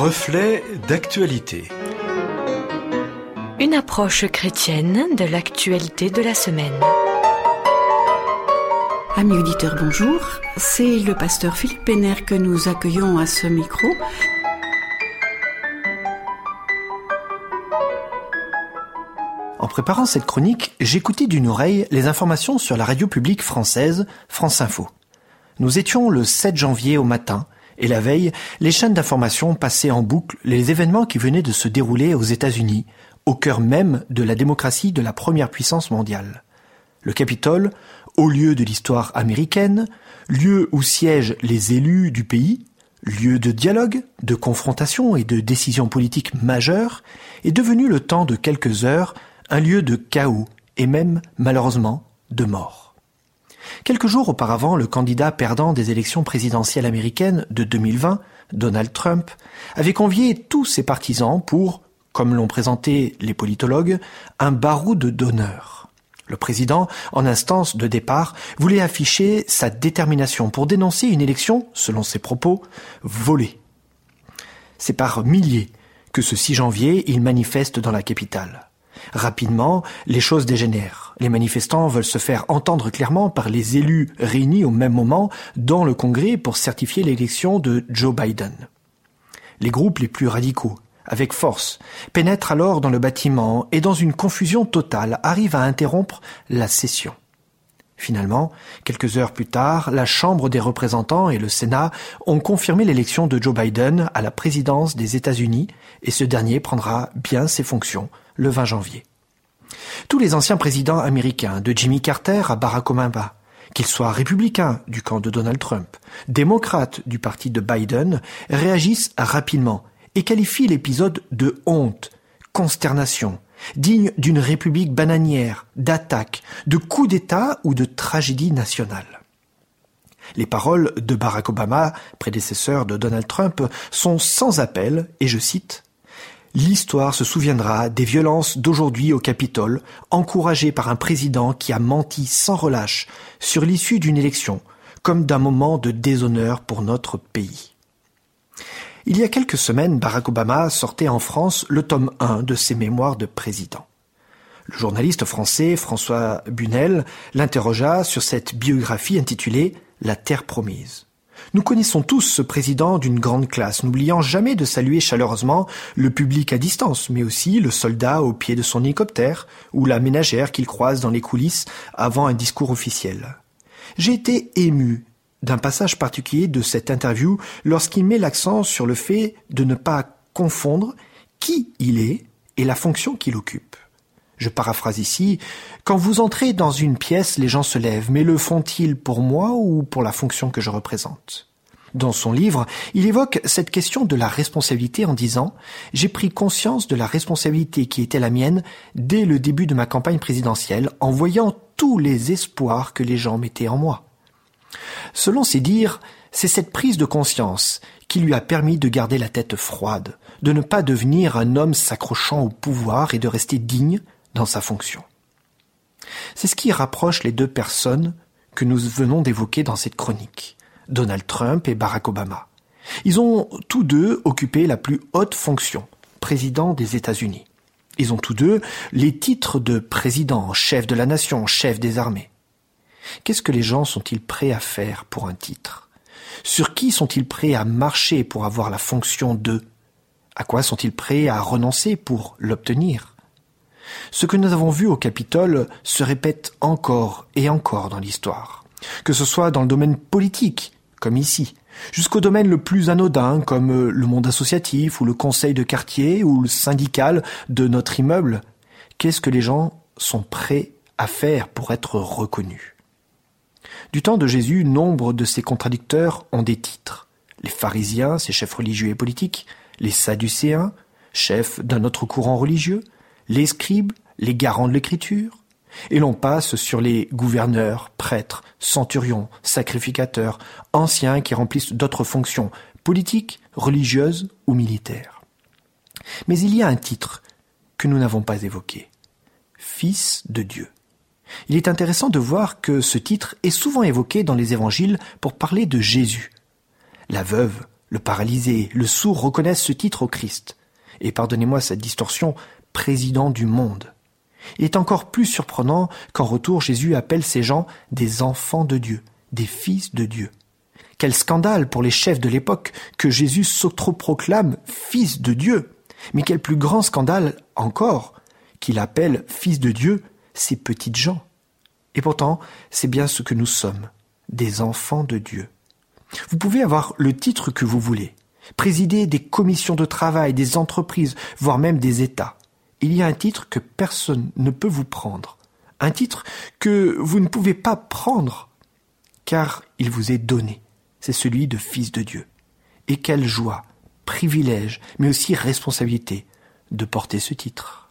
Reflet d'actualité. Une approche chrétienne de l'actualité de la semaine. Amis auditeurs, bonjour. C'est le pasteur Philippe Péner que nous accueillons à ce micro. En préparant cette chronique, j'écoutais d'une oreille les informations sur la radio publique française, France Info. Nous étions le 7 janvier au matin, et la veille, les chaînes d'information passaient en boucle les événements qui venaient de se dérouler aux États-Unis, au cœur même de la démocratie de la première puissance mondiale. Le Capitole, haut lieu de l'histoire américaine, lieu où siègent les élus du pays, lieu de dialogue, de confrontation et de décisions politiques majeures, est devenu le temps de quelques heures un lieu de chaos et même, malheureusement, de mort. Quelques jours auparavant, le candidat perdant des élections présidentielles américaines de 2020, Donald Trump, avait convié tous ses partisans pour, comme l'ont présenté les politologues, un baroud d'honneur. Le président, en instance de départ, voulait afficher sa détermination pour dénoncer une élection, selon ses propos, volée. C'est par milliers que ce 6 janvier, il manifeste dans la capitale. Rapidement, les choses dégénèrent. Les manifestants veulent se faire entendre clairement par les élus réunis au même moment dans le Congrès pour certifier l'élection de Joe Biden. Les groupes les plus radicaux, avec force, pénètrent alors dans le bâtiment et dans une confusion totale arrivent à interrompre la session. Finalement, quelques heures plus tard, la Chambre des représentants et le Sénat ont confirmé l'élection de Joe Biden à la présidence des États-Unis et ce dernier prendra bien ses fonctions le 20 janvier. Tous les anciens présidents américains, de Jimmy Carter à Barack Obama, qu'ils soient républicains du camp de Donald Trump, démocrates du parti de Biden, réagissent rapidement et qualifient l'épisode de honte, consternation, digne d'une république bananière, d'attaque, de coup d'État ou de tragédie nationale. Les paroles de Barack Obama, prédécesseur de Donald Trump, sont sans appel, et je cite L'histoire se souviendra des violences d'aujourd'hui au Capitole, encouragées par un président qui a menti sans relâche sur l'issue d'une élection, comme d'un moment de déshonneur pour notre pays. Il y a quelques semaines, Barack Obama sortait en France le tome 1 de ses mémoires de président. Le journaliste français François Bunel l'interrogea sur cette biographie intitulée La Terre promise. Nous connaissons tous ce président d'une grande classe, n'oubliant jamais de saluer chaleureusement le public à distance, mais aussi le soldat au pied de son hélicoptère ou la ménagère qu'il croise dans les coulisses avant un discours officiel. J'ai été ému d'un passage particulier de cette interview lorsqu'il met l'accent sur le fait de ne pas confondre qui il est et la fonction qu'il occupe. Je paraphrase ici, quand vous entrez dans une pièce, les gens se lèvent, mais le font-ils pour moi ou pour la fonction que je représente? Dans son livre, il évoque cette question de la responsabilité en disant J'ai pris conscience de la responsabilité qui était la mienne dès le début de ma campagne présidentielle en voyant tous les espoirs que les gens mettaient en moi. Selon ses dires, c'est cette prise de conscience qui lui a permis de garder la tête froide, de ne pas devenir un homme s'accrochant au pouvoir et de rester digne dans sa fonction. C'est ce qui rapproche les deux personnes que nous venons d'évoquer dans cette chronique, Donald Trump et Barack Obama. Ils ont tous deux occupé la plus haute fonction, président des États-Unis. Ils ont tous deux les titres de président, chef de la nation, chef des armées. Qu'est-ce que les gens sont-ils prêts à faire pour un titre? Sur qui sont-ils prêts à marcher pour avoir la fonction de? À quoi sont-ils prêts à renoncer pour l'obtenir? Ce que nous avons vu au Capitole se répète encore et encore dans l'histoire. Que ce soit dans le domaine politique, comme ici, jusqu'au domaine le plus anodin, comme le monde associatif ou le conseil de quartier ou le syndical de notre immeuble, qu'est-ce que les gens sont prêts à faire pour être reconnus? Du temps de Jésus, nombre de ses contradicteurs ont des titres. Les pharisiens, ses chefs religieux et politiques, les sadducéens, chefs d'un autre courant religieux, les scribes, les garants de l'écriture, et l'on passe sur les gouverneurs, prêtres, centurions, sacrificateurs, anciens qui remplissent d'autres fonctions politiques, religieuses ou militaires. Mais il y a un titre que nous n'avons pas évoqué. Fils de Dieu. Il est intéressant de voir que ce titre est souvent évoqué dans les évangiles pour parler de Jésus. La veuve, le paralysé, le sourd reconnaissent ce titre au Christ. Et pardonnez-moi cette distorsion, président du monde. Il est encore plus surprenant qu'en retour Jésus appelle ces gens des enfants de Dieu, des fils de Dieu. Quel scandale pour les chefs de l'époque que Jésus s'autoproclame fils de Dieu. Mais quel plus grand scandale encore qu'il appelle fils de Dieu ces petites gens. Et pourtant, c'est bien ce que nous sommes, des enfants de Dieu. Vous pouvez avoir le titre que vous voulez, présider des commissions de travail, des entreprises, voire même des États. Il y a un titre que personne ne peut vous prendre, un titre que vous ne pouvez pas prendre, car il vous est donné. C'est celui de Fils de Dieu. Et quelle joie, privilège, mais aussi responsabilité de porter ce titre.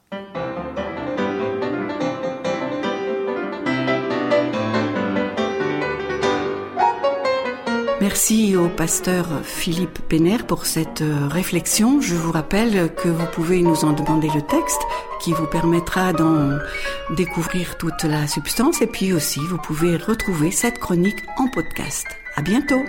Merci au pasteur Philippe Péner pour cette euh, réflexion. Je vous rappelle que vous pouvez nous en demander le texte qui vous permettra d'en découvrir toute la substance et puis aussi vous pouvez retrouver cette chronique en podcast. À bientôt!